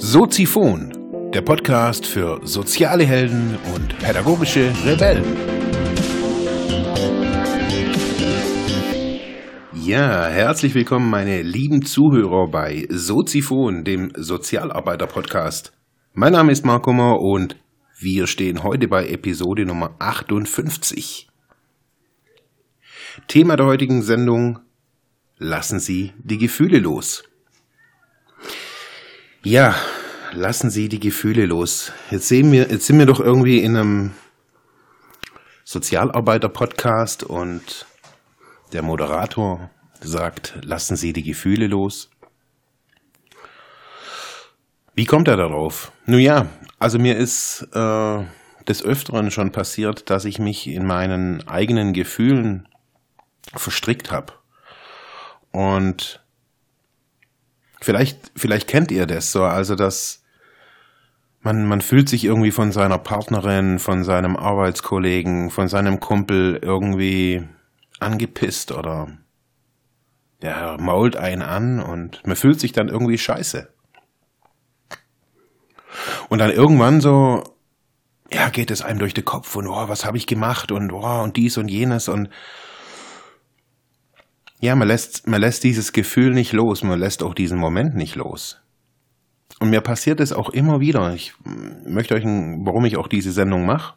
Soziphon, der Podcast für soziale Helden und pädagogische Rebellen. Ja, herzlich willkommen, meine lieben Zuhörer bei Soziphon, dem Sozialarbeiter-Podcast. Mein Name ist Mark Hummer und wir stehen heute bei Episode Nummer 58. Thema der heutigen Sendung Lassen Sie die Gefühle los. Ja, lassen Sie die Gefühle los. Jetzt sehen wir, jetzt sind wir doch irgendwie in einem Sozialarbeiter-Podcast und der Moderator sagt, lassen Sie die Gefühle los. Wie kommt er darauf? Nun ja, also mir ist äh, des Öfteren schon passiert, dass ich mich in meinen eigenen Gefühlen verstrickt habe. Und vielleicht, vielleicht kennt ihr das so, also dass man, man fühlt sich irgendwie von seiner Partnerin, von seinem Arbeitskollegen, von seinem Kumpel irgendwie angepisst oder ja, mault einen an und man fühlt sich dann irgendwie scheiße. Und dann irgendwann so, ja, geht es einem durch den Kopf und oh, was habe ich gemacht und oh, und dies und jenes und ja, man lässt, man lässt dieses Gefühl nicht los, man lässt auch diesen Moment nicht los. Und mir passiert es auch immer wieder. Ich möchte euch, warum ich auch diese Sendung mache,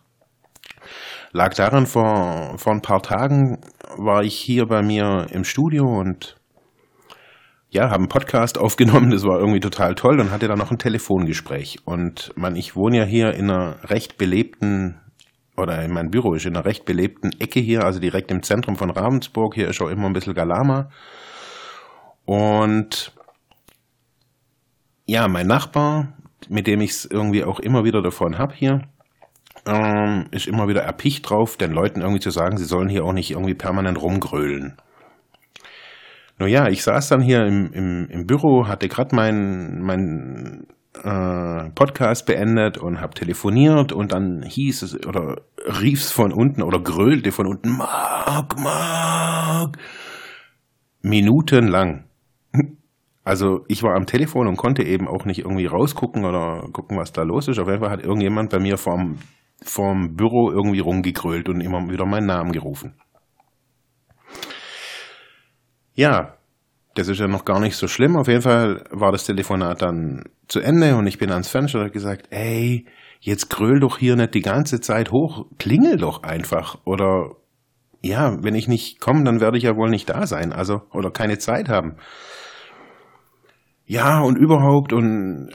lag daran, vor, vor ein paar Tagen war ich hier bei mir im Studio und ja, habe einen Podcast aufgenommen, das war irgendwie total toll und hatte dann noch ein Telefongespräch. Und man, ich wohne ja hier in einer recht belebten, oder in meinem Büro ist in einer recht belebten Ecke hier, also direkt im Zentrum von Ravensburg. Hier ist auch immer ein bisschen Galama. Und ja, mein Nachbar, mit dem ich es irgendwie auch immer wieder davon hab hier, ähm, ist immer wieder erpicht drauf, den Leuten irgendwie zu sagen, sie sollen hier auch nicht irgendwie permanent rumgrölen. Nur ja, ich saß dann hier im, im, im Büro, hatte gerade mein, mein äh, Podcast beendet und habe telefoniert und dann hieß es oder rief es von unten oder grölte von unten, Mark, Mark, minutenlang. Also ich war am Telefon und konnte eben auch nicht irgendwie rausgucken oder gucken, was da los ist. Auf jeden Fall hat irgendjemand bei mir vorm, vorm Büro irgendwie rumgegrölt und immer wieder meinen Namen gerufen. Ja, das ist ja noch gar nicht so schlimm. Auf jeden Fall war das Telefonat dann zu Ende und ich bin ans Fenster und habe gesagt, ey, jetzt gröl doch hier nicht die ganze Zeit hoch, klingel doch einfach. Oder ja, wenn ich nicht komme, dann werde ich ja wohl nicht da sein, also oder keine Zeit haben ja und überhaupt und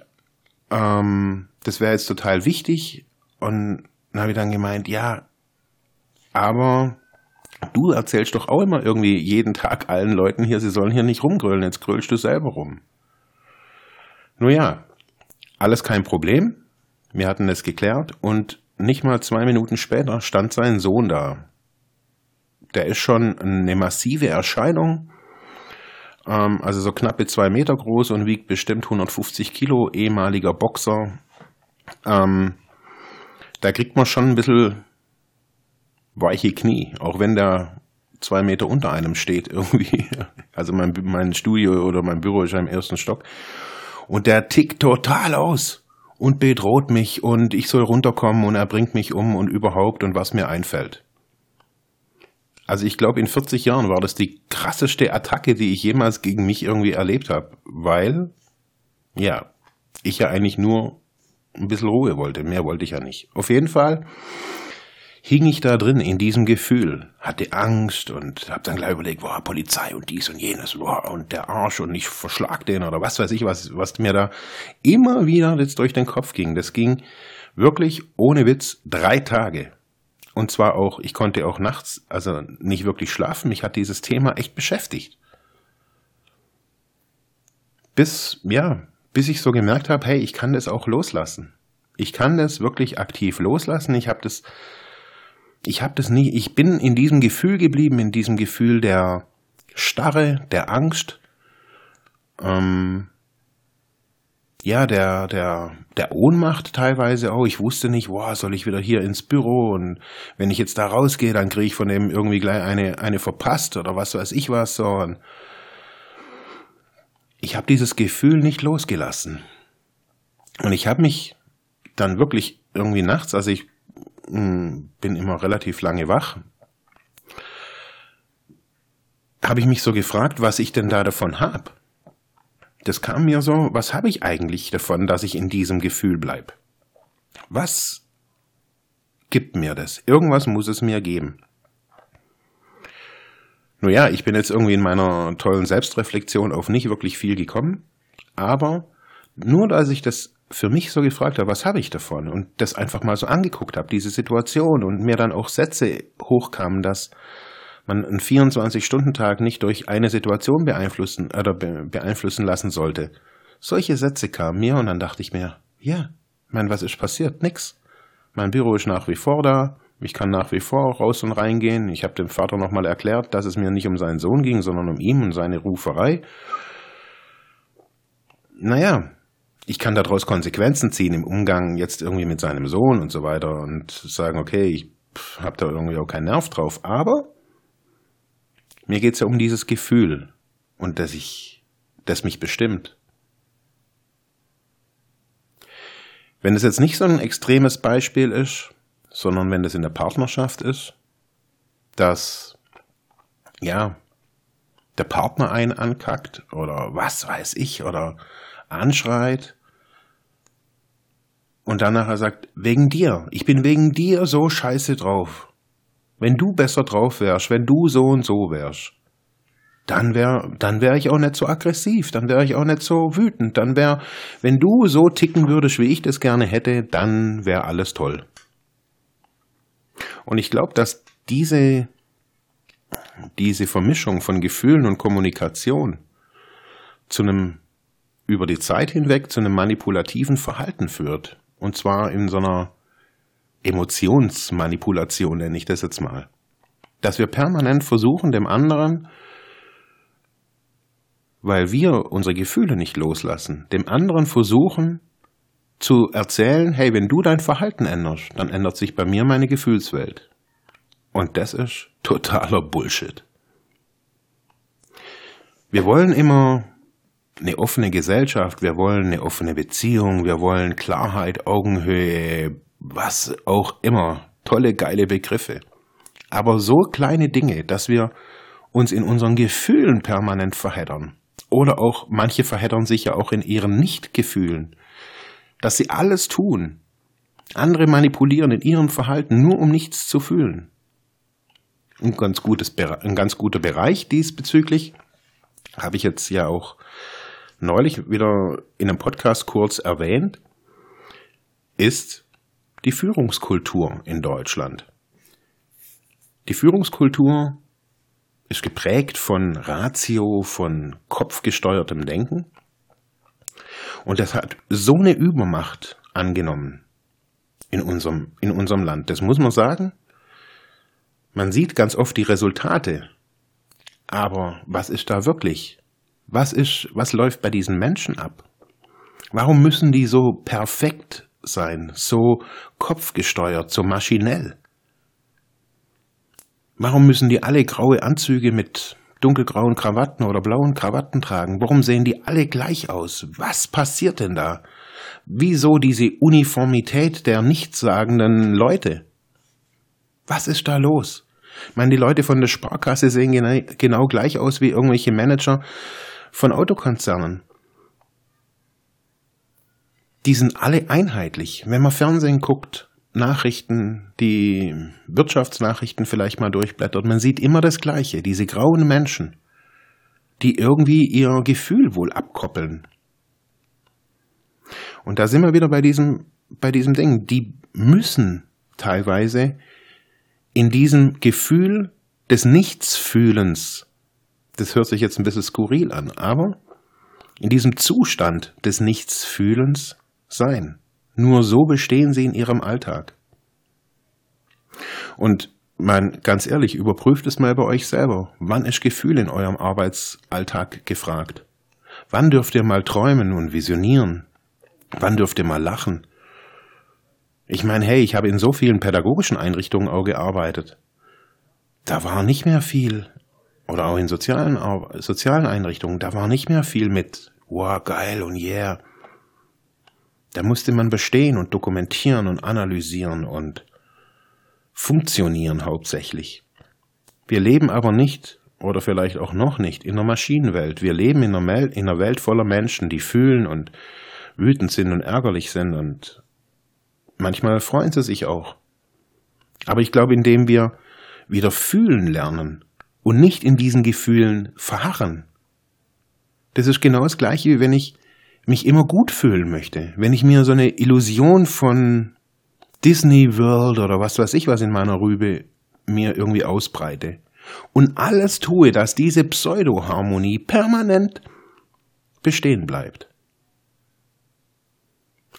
ähm, das wäre jetzt total wichtig. Und dann habe ich dann gemeint, ja, aber du erzählst doch auch immer irgendwie jeden Tag allen Leuten hier, sie sollen hier nicht rumgrölen, jetzt grölst du selber rum. Nur ja, alles kein Problem. Wir hatten es geklärt und nicht mal zwei Minuten später stand sein Sohn da. Der ist schon eine massive Erscheinung ähm, also so knappe zwei Meter groß und wiegt bestimmt 150 Kilo, ehemaliger Boxer. Ähm, da kriegt man schon ein bisschen weiche Knie, auch wenn der zwei Meter unter einem steht irgendwie. Also mein, mein Studio oder mein Büro ist ja im ersten Stock. Und der tickt total aus und bedroht mich und ich soll runterkommen und er bringt mich um und überhaupt und was mir einfällt. Also ich glaube, in 40 Jahren war das die krasseste Attacke, die ich jemals gegen mich irgendwie erlebt habe, weil, ja, ich ja eigentlich nur ein bisschen Ruhe wollte. Mehr wollte ich ja nicht. Auf jeden Fall hing ich da drin in diesem Gefühl, hatte Angst und habe dann gleich überlegt, boah, Polizei und dies und jenes boah, und der Arsch und ich verschlag den oder was weiß ich, was, was mir da immer wieder jetzt durch den Kopf ging. Das ging wirklich ohne Witz drei Tage. Und zwar auch, ich konnte auch nachts, also nicht wirklich schlafen. Mich hat dieses Thema echt beschäftigt. Bis, ja, bis ich so gemerkt habe, hey, ich kann das auch loslassen. Ich kann das wirklich aktiv loslassen. Ich habe das, ich habe das nie, ich bin in diesem Gefühl geblieben, in diesem Gefühl der Starre, der Angst. Ähm, ja, der, der, der Ohnmacht teilweise auch. Ich wusste nicht, wow, soll ich wieder hier ins Büro und wenn ich jetzt da rausgehe, dann kriege ich von dem irgendwie gleich eine, eine verpasst oder was weiß ich was. So. Und ich habe dieses Gefühl nicht losgelassen. Und ich habe mich dann wirklich irgendwie nachts, also ich bin immer relativ lange wach, habe ich mich so gefragt, was ich denn da davon habe das kam mir so, was habe ich eigentlich davon, dass ich in diesem Gefühl bleibe? Was gibt mir das? Irgendwas muss es mir geben. Nun ja, ich bin jetzt irgendwie in meiner tollen Selbstreflexion auf nicht wirklich viel gekommen, aber nur als ich das für mich so gefragt habe, was habe ich davon und das einfach mal so angeguckt habe, diese Situation und mir dann auch Sätze hochkamen, dass man einen 24-Stunden-Tag nicht durch eine Situation beeinflussen oder beeinflussen lassen sollte. Solche Sätze kamen mir und dann dachte ich mir, ja, mein, was ist passiert? Nix. Mein Büro ist nach wie vor da. Ich kann nach wie vor raus und reingehen. Ich habe dem Vater nochmal erklärt, dass es mir nicht um seinen Sohn ging, sondern um ihn und seine Ruferei. Naja, ich kann daraus Konsequenzen ziehen im Umgang jetzt irgendwie mit seinem Sohn und so weiter und sagen, okay, ich habe da irgendwie auch keinen Nerv drauf. Aber mir geht es ja um dieses Gefühl und dass ich, das mich bestimmt. Wenn es jetzt nicht so ein extremes Beispiel ist, sondern wenn es in der Partnerschaft ist, dass, ja, der Partner einen ankackt oder was weiß ich oder anschreit und dann nachher sagt, wegen dir, ich bin wegen dir so scheiße drauf. Wenn du besser drauf wärst, wenn du so und so wärst, dann wäre dann wär ich auch nicht so aggressiv, dann wäre ich auch nicht so wütend, dann wäre, wenn du so ticken würdest, wie ich das gerne hätte, dann wäre alles toll. Und ich glaube, dass diese, diese Vermischung von Gefühlen und Kommunikation zu einem über die Zeit hinweg zu einem manipulativen Verhalten führt. Und zwar in so einer Emotionsmanipulation nenne ich das jetzt mal. Dass wir permanent versuchen, dem anderen, weil wir unsere Gefühle nicht loslassen, dem anderen versuchen zu erzählen, hey, wenn du dein Verhalten änderst, dann ändert sich bei mir meine Gefühlswelt. Und das ist totaler Bullshit. Wir wollen immer eine offene Gesellschaft, wir wollen eine offene Beziehung, wir wollen Klarheit, Augenhöhe, was auch immer. Tolle, geile Begriffe. Aber so kleine Dinge, dass wir uns in unseren Gefühlen permanent verheddern. Oder auch, manche verheddern sich ja auch in ihren Nichtgefühlen. Dass sie alles tun. Andere manipulieren in ihrem Verhalten, nur um nichts zu fühlen. Ein ganz, gutes, ein ganz guter Bereich diesbezüglich habe ich jetzt ja auch neulich wieder in einem Podcast kurz erwähnt, ist die Führungskultur in Deutschland. Die Führungskultur ist geprägt von Ratio, von kopfgesteuertem Denken. Und das hat so eine Übermacht angenommen in unserem, in unserem Land. Das muss man sagen. Man sieht ganz oft die Resultate. Aber was ist da wirklich? Was ist, was läuft bei diesen Menschen ab? Warum müssen die so perfekt sein, so kopfgesteuert, so maschinell? Warum müssen die alle graue Anzüge mit dunkelgrauen Krawatten oder blauen Krawatten tragen? Warum sehen die alle gleich aus? Was passiert denn da? Wieso diese Uniformität der nichtssagenden Leute? Was ist da los? Ich meine, die Leute von der Sparkasse sehen genau gleich aus wie irgendwelche Manager von Autokonzernen die sind alle einheitlich. Wenn man Fernsehen guckt, Nachrichten, die Wirtschaftsnachrichten vielleicht mal durchblättert, man sieht immer das Gleiche, diese grauen Menschen, die irgendwie ihr Gefühl wohl abkoppeln. Und da sind wir wieder bei diesem, bei diesem Ding, die müssen teilweise in diesem Gefühl des Nichtsfühlens, das hört sich jetzt ein bisschen skurril an, aber in diesem Zustand des Nichtsfühlens sein. Nur so bestehen sie in ihrem Alltag. Und man, ganz ehrlich, überprüft es mal bei euch selber. Wann ist Gefühl in eurem Arbeitsalltag gefragt? Wann dürft ihr mal träumen und visionieren? Wann dürft ihr mal lachen? Ich meine, hey, ich habe in so vielen pädagogischen Einrichtungen auch gearbeitet. Da war nicht mehr viel, oder auch in sozialen, sozialen Einrichtungen, da war nicht mehr viel mit, wow, geil und yeah. Da musste man bestehen und dokumentieren und analysieren und funktionieren hauptsächlich. Wir leben aber nicht oder vielleicht auch noch nicht in einer Maschinenwelt. Wir leben in einer, in einer Welt voller Menschen, die fühlen und wütend sind und ärgerlich sind und manchmal freuen sie sich auch. Aber ich glaube, indem wir wieder fühlen lernen und nicht in diesen Gefühlen verharren, das ist genau das gleiche, wie wenn ich mich immer gut fühlen möchte. Wenn ich mir so eine Illusion von Disney World oder was weiß ich was in meiner Rübe mir irgendwie ausbreite und alles tue, dass diese Pseudoharmonie permanent bestehen bleibt.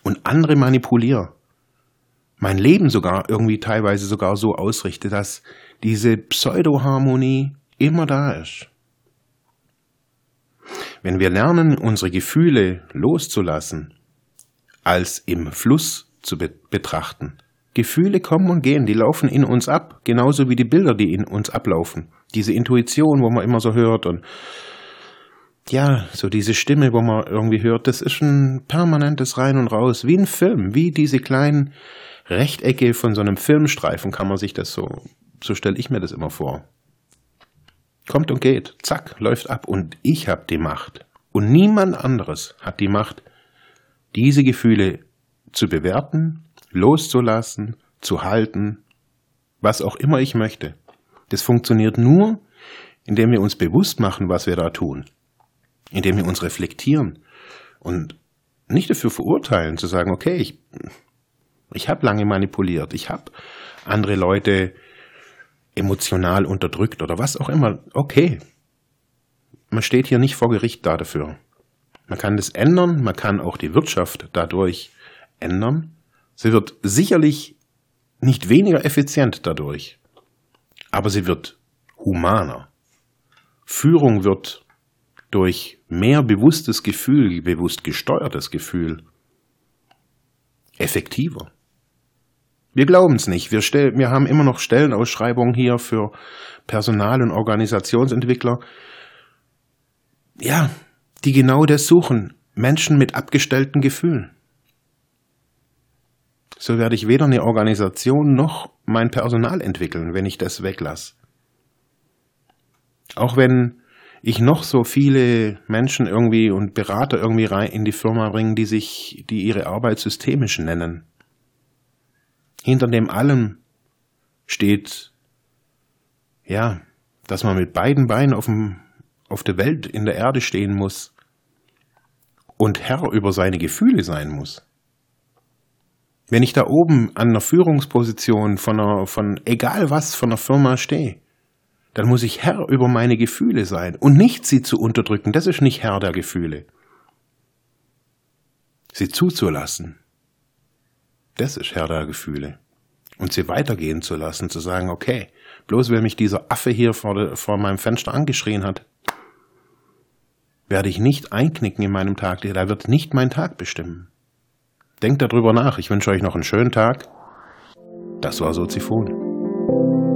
Und andere manipuliere. Mein Leben sogar irgendwie teilweise sogar so ausrichte, dass diese Pseudoharmonie immer da ist. Wenn wir lernen, unsere Gefühle loszulassen, als im Fluss zu be betrachten, Gefühle kommen und gehen, die laufen in uns ab, genauso wie die Bilder, die in uns ablaufen. Diese Intuition, wo man immer so hört und ja, so diese Stimme, wo man irgendwie hört, das ist ein permanentes Rein und Raus, wie ein Film, wie diese kleinen Rechtecke von so einem Filmstreifen kann man sich das so, so stelle ich mir das immer vor. Kommt und geht, zack, läuft ab und ich habe die Macht. Und niemand anderes hat die Macht, diese Gefühle zu bewerten, loszulassen, zu halten, was auch immer ich möchte. Das funktioniert nur, indem wir uns bewusst machen, was wir da tun, indem wir uns reflektieren und nicht dafür verurteilen, zu sagen, okay, ich, ich habe lange manipuliert, ich habe andere Leute emotional unterdrückt oder was auch immer. Okay, man steht hier nicht vor Gericht da dafür. Man kann das ändern, man kann auch die Wirtschaft dadurch ändern, Sie wird sicherlich nicht weniger effizient dadurch, aber sie wird humaner. Führung wird durch mehr bewusstes Gefühl, bewusst gesteuertes Gefühl effektiver. Wir glauben es nicht. Wir, stell, wir haben immer noch Stellenausschreibungen hier für Personal- und Organisationsentwickler. Ja, die genau das suchen. Menschen mit abgestellten Gefühlen so werde ich weder eine Organisation noch mein Personal entwickeln, wenn ich das weglasse. Auch wenn ich noch so viele Menschen irgendwie und Berater irgendwie rein in die Firma bringen, die sich, die ihre Arbeit systemisch nennen. Hinter dem allem steht, ja, dass man mit beiden Beinen auf, dem, auf der Welt in der Erde stehen muss und Herr über seine Gefühle sein muss. Wenn ich da oben an einer Führungsposition von, einer, von egal was von einer Firma stehe, dann muss ich Herr über meine Gefühle sein und nicht sie zu unterdrücken. Das ist nicht Herr der Gefühle. Sie zuzulassen, das ist Herr der Gefühle. Und sie weitergehen zu lassen, zu sagen, okay, bloß weil mich dieser Affe hier vor, de, vor meinem Fenster angeschrien hat, werde ich nicht einknicken in meinem Tag, der wird nicht mein Tag bestimmen. Denkt darüber nach. Ich wünsche euch noch einen schönen Tag. Das war Soziphon.